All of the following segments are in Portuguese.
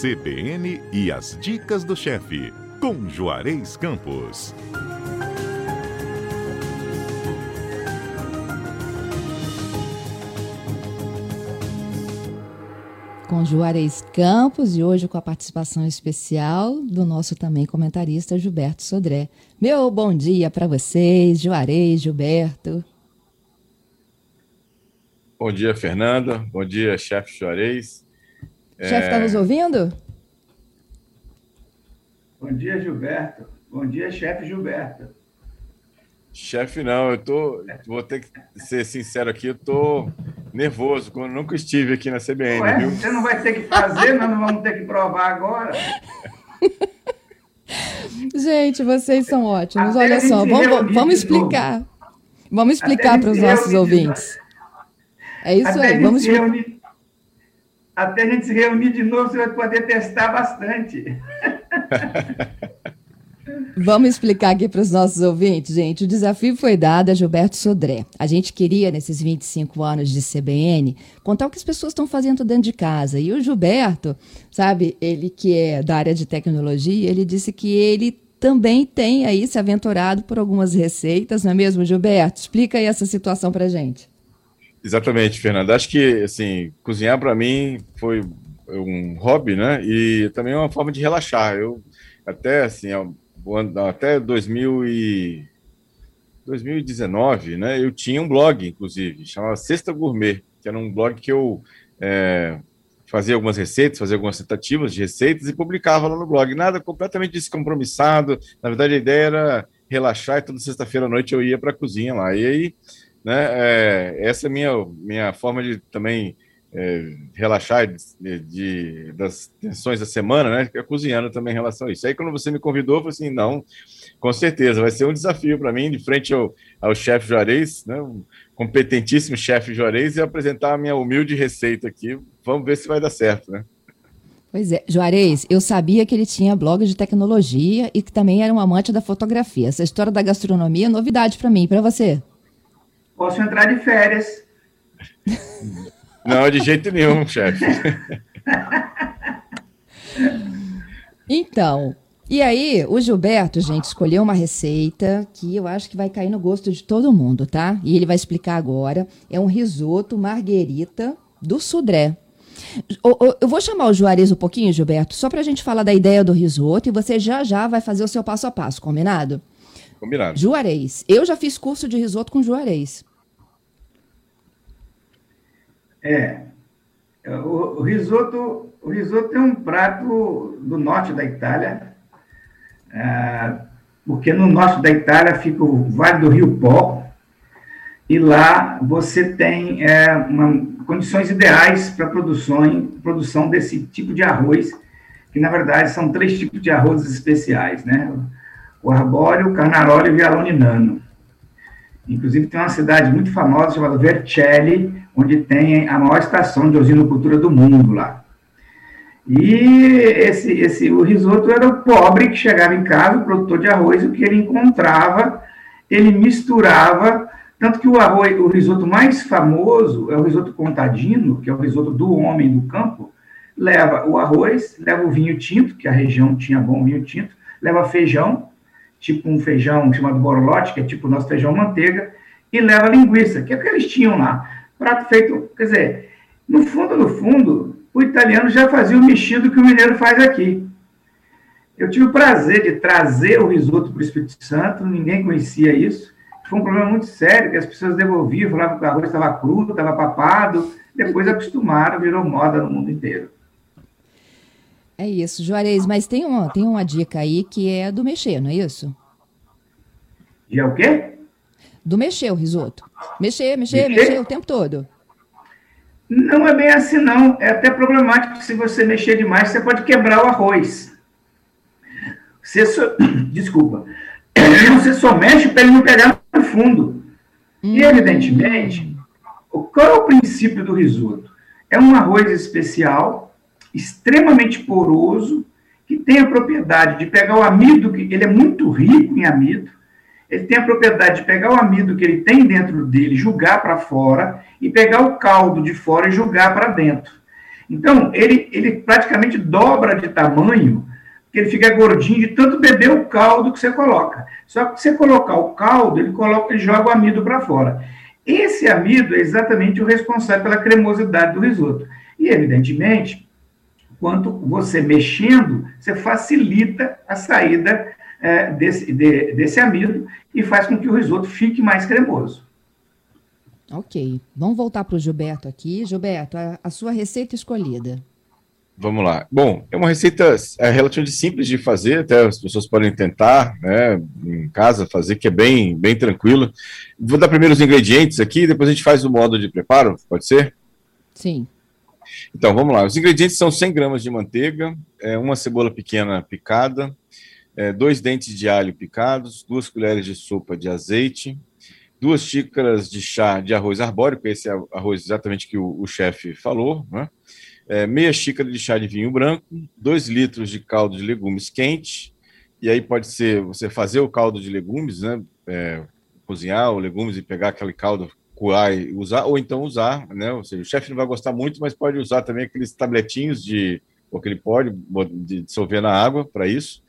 CBN e as dicas do chefe, com Juarez Campos. Com Juarez Campos e hoje com a participação especial do nosso também comentarista Gilberto Sodré. Meu bom dia para vocês, Juarez, Gilberto. Bom dia, Fernanda. Bom dia, chefe Juarez. Chefe, está é... nos ouvindo? Bom dia, Gilberto. Bom dia, chefe Gilberto. Chefe, não, eu tô. Vou ter que ser sincero aqui, eu tô nervoso, quando nunca estive aqui na CBN. Ué, viu? Você não vai ter que fazer, nós não vamos ter que provar agora. Gente, vocês são ótimos. Até Olha só, vamos, vamos explicar. Vamos explicar para os nossos ouvintes. É isso Até aí, vamos explicar. Reunir até a gente se reunir de novo, você vai poder testar bastante. Vamos explicar aqui para os nossos ouvintes, gente. O desafio foi dado a Gilberto Sodré. A gente queria, nesses 25 anos de CBN, contar o que as pessoas estão fazendo dentro de casa. E o Gilberto, sabe, ele que é da área de tecnologia, ele disse que ele também tem aí se aventurado por algumas receitas, não é mesmo, Gilberto? Explica aí essa situação para gente. Exatamente, Fernanda. Acho que, assim, cozinhar para mim foi um hobby, né? E também uma forma de relaxar. Eu até, assim, até 2000 e 2019, né? Eu tinha um blog, inclusive, chamava Sexta Gourmet, que era um blog que eu é, fazia algumas receitas, fazia algumas tentativas de receitas e publicava lá no blog. Nada completamente descompromissado. Na verdade, a ideia era relaxar e toda sexta-feira à noite eu ia para a cozinha lá. E aí né? É, essa é minha, minha forma de também é, relaxar de, de, das tensões da semana, né? Ficar cozinhando também em relação a isso. Aí, quando você me convidou, eu falei assim: não, com certeza, vai ser um desafio para mim, de frente ao, ao chefe Juarez, né? Um competentíssimo chefe Juarez, e apresentar a minha humilde receita aqui. Vamos ver se vai dar certo, né? Pois é, Juarez, eu sabia que ele tinha blog de tecnologia e que também era um amante da fotografia. Essa história da gastronomia é novidade para mim, para você. Posso entrar de férias. Não, de jeito nenhum, chefe. Então, e aí, o Gilberto, gente, escolheu uma receita que eu acho que vai cair no gosto de todo mundo, tá? E ele vai explicar agora. É um risoto marguerita do Sudré. Eu vou chamar o Juarez um pouquinho, Gilberto, só para a gente falar da ideia do risoto e você já já vai fazer o seu passo a passo, combinado? Combinado. Juarez. Eu já fiz curso de risoto com Juarez. É. O, o, risoto, o risoto é um prato do norte da Itália, é, porque no norte da Itália fica o Vale do Rio Pó, e lá você tem é, uma, condições ideais para produção, produção desse tipo de arroz, que na verdade são três tipos de arroz especiais, né? O arbóreo, o carnaroli e o vialoninano. Inclusive tem uma cidade muito famosa chamada Vercelli, onde tem a maior estação de osinocultura do mundo lá. E esse, esse, o risoto era o pobre que chegava em casa, o produtor de arroz, o que ele encontrava, ele misturava, tanto que o arroz, o risoto mais famoso é o risoto contadino, que é o risoto do homem do campo, leva o arroz, leva o vinho tinto, que a região tinha bom vinho tinto, leva feijão, tipo um feijão chamado borolote, que é tipo o nosso feijão manteiga, e leva linguiça, que é o que eles tinham lá prato feito, quer dizer, no fundo, no fundo, o italiano já fazia o mexido que o mineiro faz aqui. Eu tive o prazer de trazer o risoto para o Espírito Santo, ninguém conhecia isso. Foi um problema muito sério, que as pessoas devolviam, falavam que o arroz estava cru, estava papado, depois acostumaram, virou moda no mundo inteiro. É isso, Juarez, mas tem uma, tem uma dica aí que é do mexer, não é isso? E é o quê? do mexer o risoto. Mexer, mexer, mexer, mexer o tempo todo. Não é bem assim, não. É até problemático se você mexer demais, você pode quebrar o arroz. Você só... Desculpa. Você só mexe para ele não pegar no fundo. Hum. E, evidentemente, qual é o princípio do risoto? É um arroz especial, extremamente poroso, que tem a propriedade de pegar o amido, que ele é muito rico em amido, ele tem a propriedade de pegar o amido que ele tem dentro dele, jogar para fora, e pegar o caldo de fora e jogar para dentro. Então, ele, ele praticamente dobra de tamanho, porque ele fica gordinho de tanto beber o caldo que você coloca. Só que você colocar o caldo, ele, coloca, ele joga o amido para fora. Esse amido é exatamente o responsável pela cremosidade do risoto. E, evidentemente, quanto você mexendo, você facilita a saída é, desse, de, desse amido e faz com que o risoto fique mais cremoso. Ok. Vamos voltar para o Gilberto aqui. Gilberto, a, a, sua receita escolhida. Vamos lá. Bom, é uma receita é, relativamente simples de fazer, até as pessoas podem tentar, né, em casa, fazer, que é bem, bem tranquilo. Vou dar primeiro os ingredientes aqui, depois a gente faz o modo de preparo, pode ser? Sim. Então, vamos lá. Os ingredientes são 100 gramas de manteiga, é, uma cebola pequena picada, é, dois dentes de alho picados, duas colheres de sopa de azeite, duas xícaras de chá de arroz arbóreo, esse é arroz exatamente que o, o chefe falou, né? é, meia xícara de chá de vinho branco, dois litros de caldo de legumes quente, e aí pode ser você fazer o caldo de legumes, né? É, cozinhar os legumes e pegar aquele caldo, coar e usar, ou então usar, né? Ou seja, o chefe não vai gostar muito, mas pode usar também aqueles tabletinhos de, ou que ele pode de dissolver na água para isso.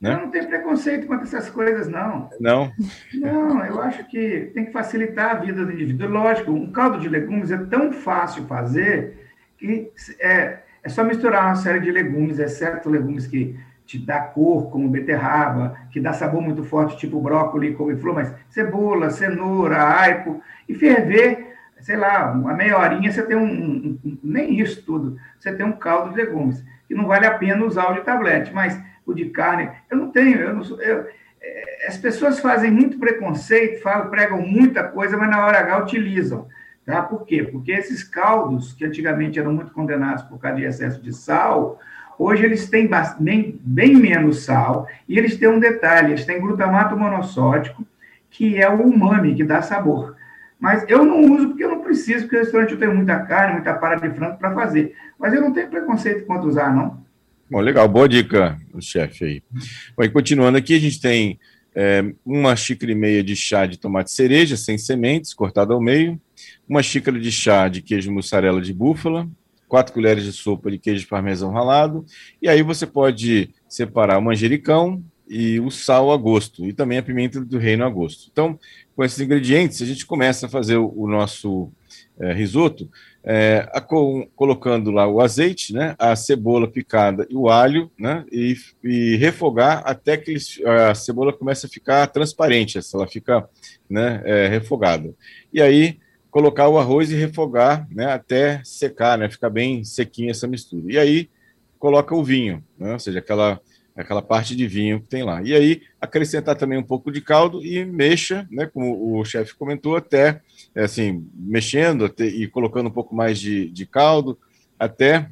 Né? Eu não tenho preconceito quanto essas coisas, não. Não? Não, eu acho que tem que facilitar a vida do indivíduo. Lógico, um caldo de legumes é tão fácil fazer que é, é só misturar uma série de legumes, exceto legumes que te dá cor, como beterraba, que dá sabor muito forte, tipo brócolis, couve-flor, mas cebola, cenoura, aipo, e ferver, sei lá, uma meia horinha, você tem um, um, nem isso tudo, você tem um caldo de legumes, que não vale a pena usar o de tablete, mas o de carne, eu não tenho, eu não sou, eu, é, as pessoas fazem muito preconceito, falam, pregam muita coisa, mas na hora H utilizam. Tá? Por quê? Porque esses caldos, que antigamente eram muito condenados por causa de excesso de sal, hoje eles têm bem, bem menos sal, e eles têm um detalhe, eles têm glutamato monossódico, que é o umami, que dá sabor. Mas eu não uso porque eu não preciso, porque no restaurante eu tenho muita carne, muita para de frango para fazer. Mas eu não tenho preconceito quanto usar, não. Bom, legal, boa dica, chefe aí. Bom, e continuando aqui, a gente tem é, uma xícara e meia de chá de tomate cereja, sem sementes, cortado ao meio, uma xícara de chá de queijo mussarela de búfala, quatro colheres de sopa de queijo parmesão ralado, e aí você pode separar o manjericão e o sal a gosto, e também a pimenta do reino a gosto. Então, com esses ingredientes, a gente começa a fazer o, o nosso é, risoto, é, a, com, colocando lá o azeite, né, a cebola picada e o alho, né, e, e refogar até que eles, a cebola comece a ficar transparente, ela fica né, é, refogada. E aí colocar o arroz e refogar né, até secar, né, ficar bem sequinha essa mistura. E aí coloca o vinho, né, ou seja, aquela aquela parte de vinho que tem lá. E aí acrescentar também um pouco de caldo e mexa, né, como o chefe comentou, até é assim, mexendo até, e colocando um pouco mais de, de caldo, até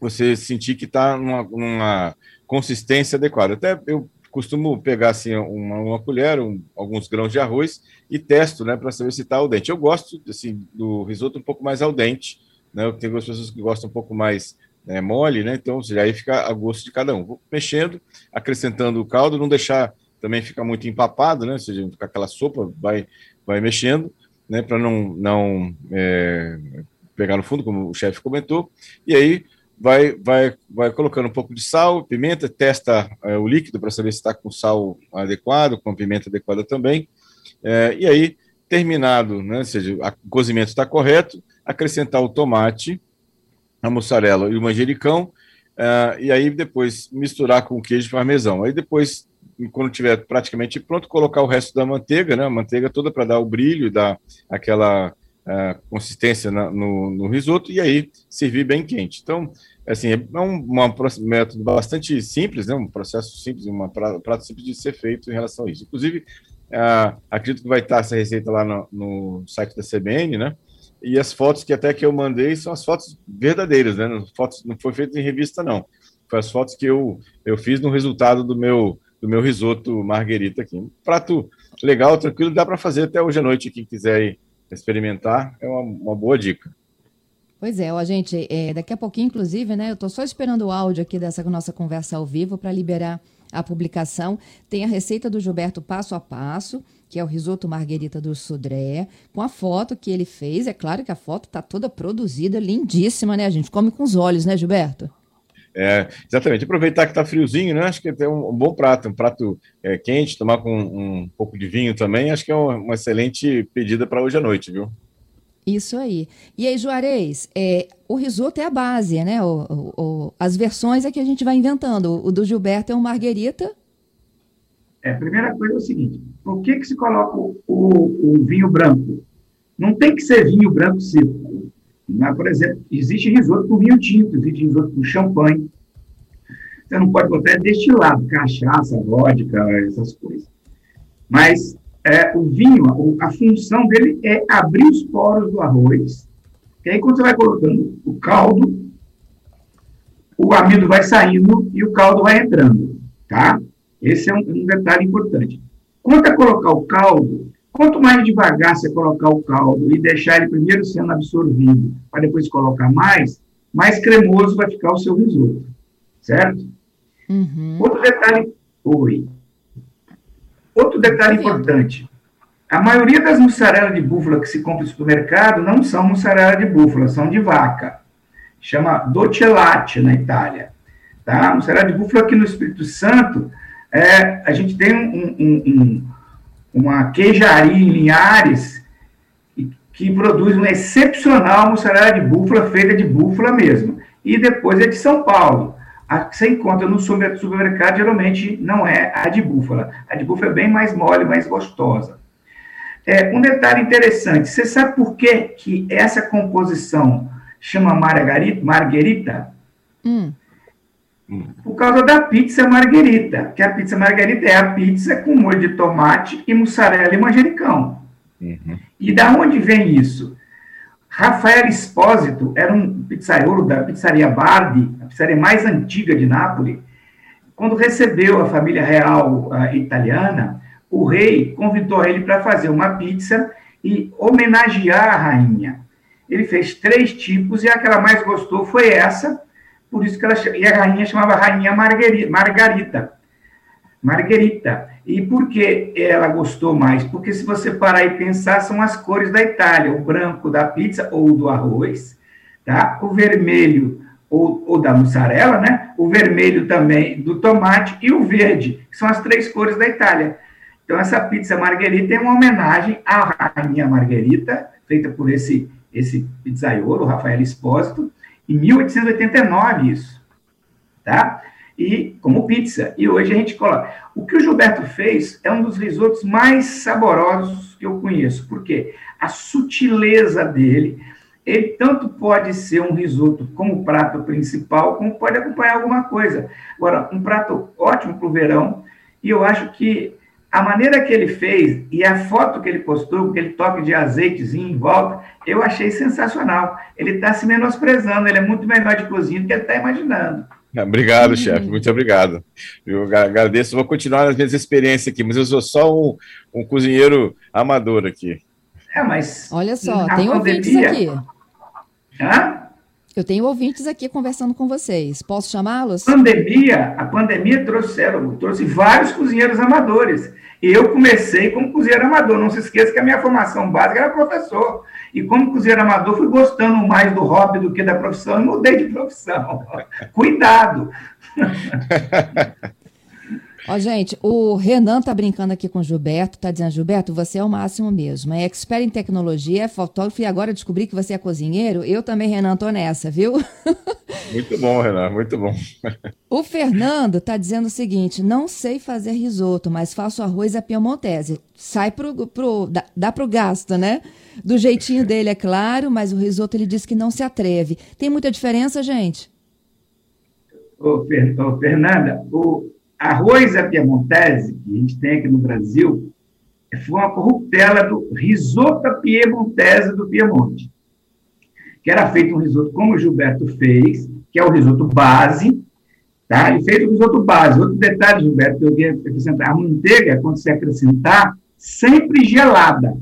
você sentir que está numa, numa, consistência adequada. Até eu costumo pegar assim uma, uma colher, um, alguns grãos de arroz e testo, né, para saber se está al dente. Eu gosto assim do risoto um pouco mais al dente, né? Eu tenho pessoas que gostam um pouco mais né, mole, né? Então, seja, aí fica a gosto de cada um. Vou mexendo, acrescentando o caldo, não deixar também ficar muito empapado, né? Ou seja, ficar aquela sopa, vai, vai mexendo, né? Para não, não é, pegar no fundo, como o chefe comentou. E aí vai, vai, vai colocando um pouco de sal, pimenta, testa é, o líquido para saber se está com sal adequado, com pimenta adequada também. É, e aí, terminado, né? Ou seja, o cozimento está correto, acrescentar o tomate a mussarela e o manjericão, uh, e aí depois misturar com o queijo parmesão. Aí depois, quando tiver praticamente pronto, colocar o resto da manteiga, né, a manteiga toda para dar o brilho dar aquela uh, consistência na, no, no, risoto, e aí servir bem quente. Então, assim, é um método bastante simples, né, um processo simples, um prato simples de ser feito em relação a isso. Inclusive, uh, acredito que vai estar essa receita lá no, no site da CBN, né, e as fotos que até que eu mandei são as fotos verdadeiras, né? Não, fotos, não foi feito em revista, não. Foi as fotos que eu, eu fiz no resultado do meu, do meu risoto marguerita aqui. Um prato legal, tranquilo, dá para fazer até hoje à noite, quem quiser experimentar, é uma, uma boa dica. Pois é, ó, gente, é, daqui a pouquinho, inclusive, né? Eu estou só esperando o áudio aqui dessa nossa conversa ao vivo para liberar a publicação, tem a receita do Gilberto passo a passo, que é o risoto marguerita do Sudré, com a foto que ele fez. É claro que a foto está toda produzida, lindíssima, né? A gente come com os olhos, né, Gilberto? É, exatamente. Aproveitar que está friozinho, né? Acho que é um, um bom prato, um prato é, quente, tomar com um, um, pouco de vinho também. Acho que é uma, uma excelente pedida para hoje à noite, viu? Isso aí. E aí, Juarez, é, o risoto é a base, né? O, o, o, as versões é que a gente vai inventando. O do Gilberto é um marguerita. É, a primeira coisa é o seguinte: por que, que se coloca o, o vinho branco? Não tem que ser vinho branco seco. Mas, por exemplo, existe risoto com vinho tinto, existe risoto com champanhe. Você não pode botar destilado, cachaça, vodka, essas coisas. Mas é, o vinho, a função dele é abrir os poros do arroz. E aí, quando você vai colocando o caldo, o amido vai saindo e o caldo vai entrando, tá? Esse é um, um detalhe importante. Quanto a colocar o caldo, quanto mais devagar você colocar o caldo e deixar ele primeiro sendo absorvido, para depois colocar mais, mais cremoso vai ficar o seu risoto, certo? Uhum. Outro detalhe, oi. Outro detalhe importante. A maioria das mussarelas de búfala que se compra no supermercado não são mussarela de búfala, são de vaca. Chama Docellate na Itália. Tá? Mussarela de búfala aqui no Espírito Santo, é, a gente tem um, um, um, uma queijaria em Linhares que produz uma excepcional mussarela de búfala, feita de búfala mesmo. E depois é de São Paulo a que você encontra no supermercado geralmente não é a de búfala. A de búfala é bem mais mole, mais gostosa. É, um detalhe interessante, você sabe por que, que essa composição chama margarita? Hum. Por causa da pizza marguerita, que a pizza margarita é a pizza com molho de tomate e mussarela e manjericão. Uhum. E da onde vem isso? Rafael Espósito era um pizzaiolo da pizzaria Bardi, a pizzaria mais antiga de Nápoles. Quando recebeu a família real uh, italiana, o rei convidou ele para fazer uma pizza e homenagear a rainha. Ele fez três tipos e a que ela mais gostou foi essa, por isso que ela e a rainha chamava Rainha Margarita. Margarita. Margarita. E por que ela gostou mais? Porque se você parar e pensar, são as cores da Itália, o branco da pizza ou do arroz, tá? O vermelho ou, ou da mussarela, né? O vermelho também do tomate e o verde, que são as três cores da Itália. Então essa pizza margherita é uma homenagem à rainha Margherita, feita por esse esse pizzaiolo, Rafael Espósito, em 1889 isso, tá? e como pizza. E hoje a gente coloca. O que o Gilberto fez é um dos risotos mais saborosos que eu conheço. Por quê? A sutileza dele. Ele tanto pode ser um risoto como prato principal, como pode acompanhar alguma coisa. Agora, um prato ótimo para o verão. E eu acho que a maneira que ele fez e a foto que ele postou, aquele toque de azeitezinho em volta, eu achei sensacional. Ele está se menosprezando, ele é muito melhor de cozinha do que ele está imaginando. Obrigado, uhum. chefe, muito obrigado. Eu agradeço, vou continuar as minhas experiências aqui, mas eu sou só um, um cozinheiro amador aqui. É, mas. Olha só, tem ouvintes aqui. Hã? Eu tenho ouvintes aqui conversando com vocês. Posso chamá-los? Pandemia, a pandemia trouxe, trouxe vários cozinheiros amadores. E eu comecei como cozinheiro amador. Não se esqueça que a minha formação básica era professor. E como cozinheiro amador, fui gostando mais do hobby do que da profissão e mudei de profissão. Cuidado! Ó, gente, o Renan tá brincando aqui com o Gilberto, tá dizendo, Gilberto, você é o máximo mesmo. É expert em tecnologia, é fotógrafo e agora descobri que você é cozinheiro. Eu também, Renan, tô nessa, viu? Muito bom, Renan, muito bom. o Fernando tá dizendo o seguinte: não sei fazer risoto, mas faço arroz à piemontese. Sai pro, pro dá, dá pro gasto, né? Do jeitinho dele, é claro, mas o risoto ele diz que não se atreve. Tem muita diferença, gente? Ô, Fer, ô Fernanda, o, Arroz à piemontese, que a gente tem aqui no Brasil, foi uma corruptela do risoto piemontese do Piemonte, que era feito um risoto como o Gilberto fez, que é o risoto base, tá? Ele fez o risoto base. Outro detalhe, Gilberto, que eu queria acrescentar, a manteiga, quando você acrescentar, sempre gelada,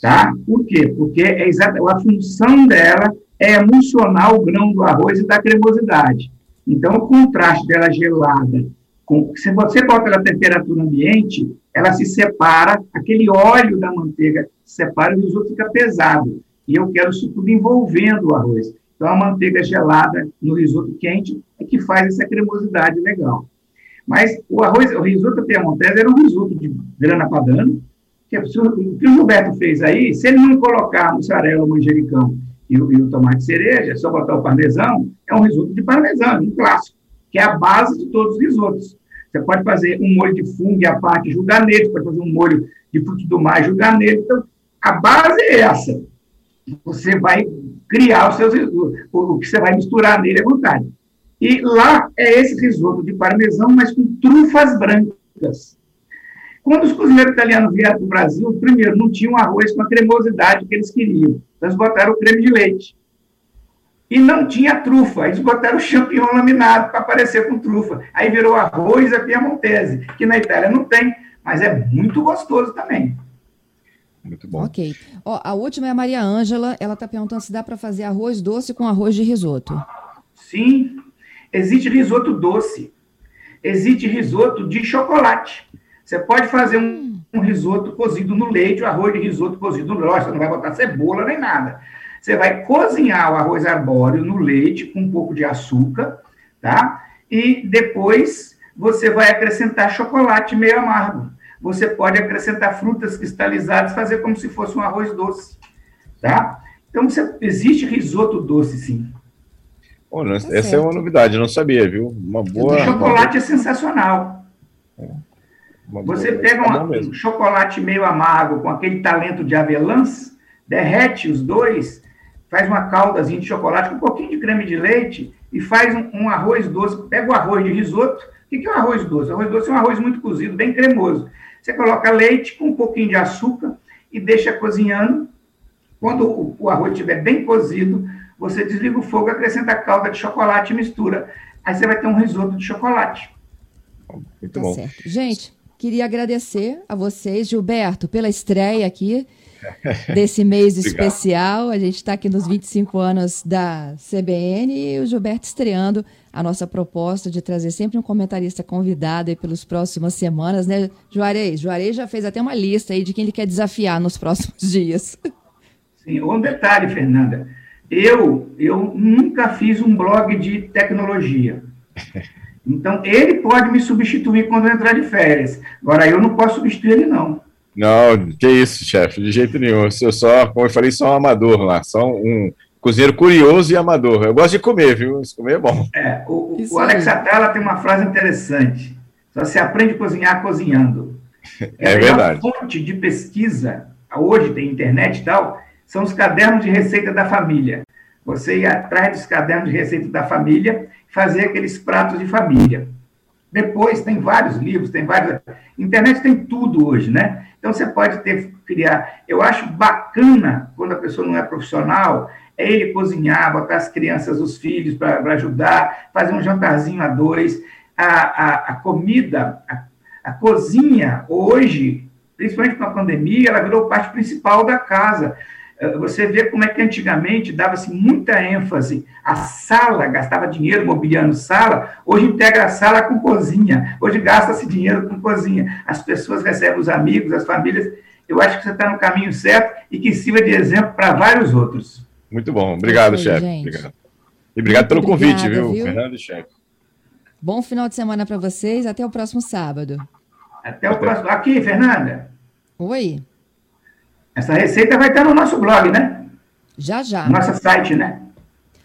tá? Por quê? Porque é exata, a função dela é emulsionar o grão do arroz e dar cremosidade. Então, o contraste dela gelada Com, se você bota na temperatura ambiente, ela se separa, aquele óleo da manteiga se separa e o risoto fica pesado. E eu quero isso tudo envolvendo o arroz. Então, a manteiga gelada no risoto quente é que faz essa cremosidade legal. Mas o arroz, o risoto piemontese era um risoto de grana padano, que o que o Gilberto fez aí, se ele não colocar mussarela, manjericão e, e o tomate cereja, só botar o parmesão, é um risoto de parmesão, um clássico, que é a base de todos os risotos. Você pode fazer um molho de fungo à parte, jogar nele, pode fazer um molho de frutos do mar, jogar nele. Então, a base é essa. Você vai criar os seus, o que você vai misturar nele à vontade. E lá é esse risoto de parmesão, mas com trufas brancas. Quando os cozinheiros italianos vieram para o Brasil, primeiro, não tinham arroz com a cremosidade que eles queriam. Então, eles botaram o creme de leite. E não tinha trufa, eles botaram o champignon laminado para aparecer com trufa. Aí virou arroz a piemontese, que na Itália não tem, mas é muito gostoso também. Muito bom. Ok. Ó, a última é a Maria Ângela. Ela está perguntando se dá para fazer arroz doce com arroz de risoto. Sim, existe risoto doce. Existe risoto de chocolate. Você pode fazer um, um risoto cozido no leite, o arroz de risoto cozido no leite, você não vai botar cebola nem nada. Você vai cozinhar o arroz arbóreo no leite com um pouco de açúcar, tá? E depois você vai acrescentar chocolate meio amargo. Você pode acrescentar frutas cristalizadas, fazer como se fosse um arroz doce, tá? Então, você, existe risoto doce, sim. Tá essa certo. é uma novidade, não sabia, viu? Uma boa. O chocolate uma... é sensacional. É. Você pega tá um chocolate meio amargo com aquele talento de avelãs, derrete os dois, faz uma caldazinha de chocolate com um pouquinho de creme de leite e faz um, um arroz doce. Pega o arroz de risoto. O que é um arroz doce? O arroz doce é um arroz muito cozido, bem cremoso. Você coloca leite com um pouquinho de açúcar e deixa cozinhando. Quando o, o arroz estiver bem cozido, você desliga o fogo, acrescenta a calda de chocolate e mistura. Aí você vai ter um risoto de chocolate. Muito tá bom. Certo. Gente, Queria agradecer a vocês, Gilberto, pela estreia aqui desse mês especial. A gente está aqui nos 25 anos da CBN e o Gilberto estreando a nossa proposta de trazer sempre um comentarista convidado aí pelas próximas semanas, né, Juarez? Juarez já fez até uma lista aí de quem ele quer desafiar nos próximos dias. Sim, um detalhe, Fernanda. Eu, eu nunca fiz um blog de tecnologia. Então, ele pode me substituir quando eu entrar de férias. Agora, eu não posso substituir ele, não. Não, que isso, chefe, de jeito nenhum. Eu só, como eu falei, sou um amador lá, só um cozinheiro curioso e amador. Eu gosto de comer, viu? Esse comer é bom. É, o, o Alex Atala tem uma frase interessante. Só se aprende a cozinhar cozinhando. É, é verdade. A fonte de pesquisa, hoje tem internet e tal, são os cadernos de receita da família. Você ir atrás dos cadernos de receita da família fazer aqueles pratos de família. Depois tem vários livros, tem vários. Internet tem tudo hoje, né? Então você pode ter criar. Eu acho bacana quando a pessoa não é profissional, é ele cozinhar, botar as crianças, os filhos para ajudar, fazer um jantarzinho a dois. A, a, a comida, a, a cozinha, hoje, principalmente com a pandemia, ela virou parte principal da casa. Eh, você vê como é que antigamente dava-se muita ênfase à sala, gastava dinheiro mobiliando sala, hoje integra a sala com cozinha, hoje gasta-se dinheiro com cozinha. As pessoas recebem os amigos, as famílias. Eu acho que você está no caminho certo e que sirva de exemplo para vários outros. Muito bom. Obrigado, chefe. Obrigado. E obrigado pelo Obrigada, convite, viu, viu? Fernando e chefe. Bom final de semana para vocês. Até o próximo sábado. Até o Até. próximo. Aqui, Fernanda. Oi. Essa receita vai estar no nosso blog, né? Já, já. No nosso site, né?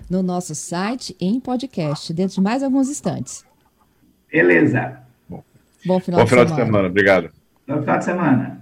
No nosso site, em podcast, dentro de mais alguns instantes. Beleza. Bom, Bom final, Bom de, final semana. de semana. Obrigado. Bom final de semana.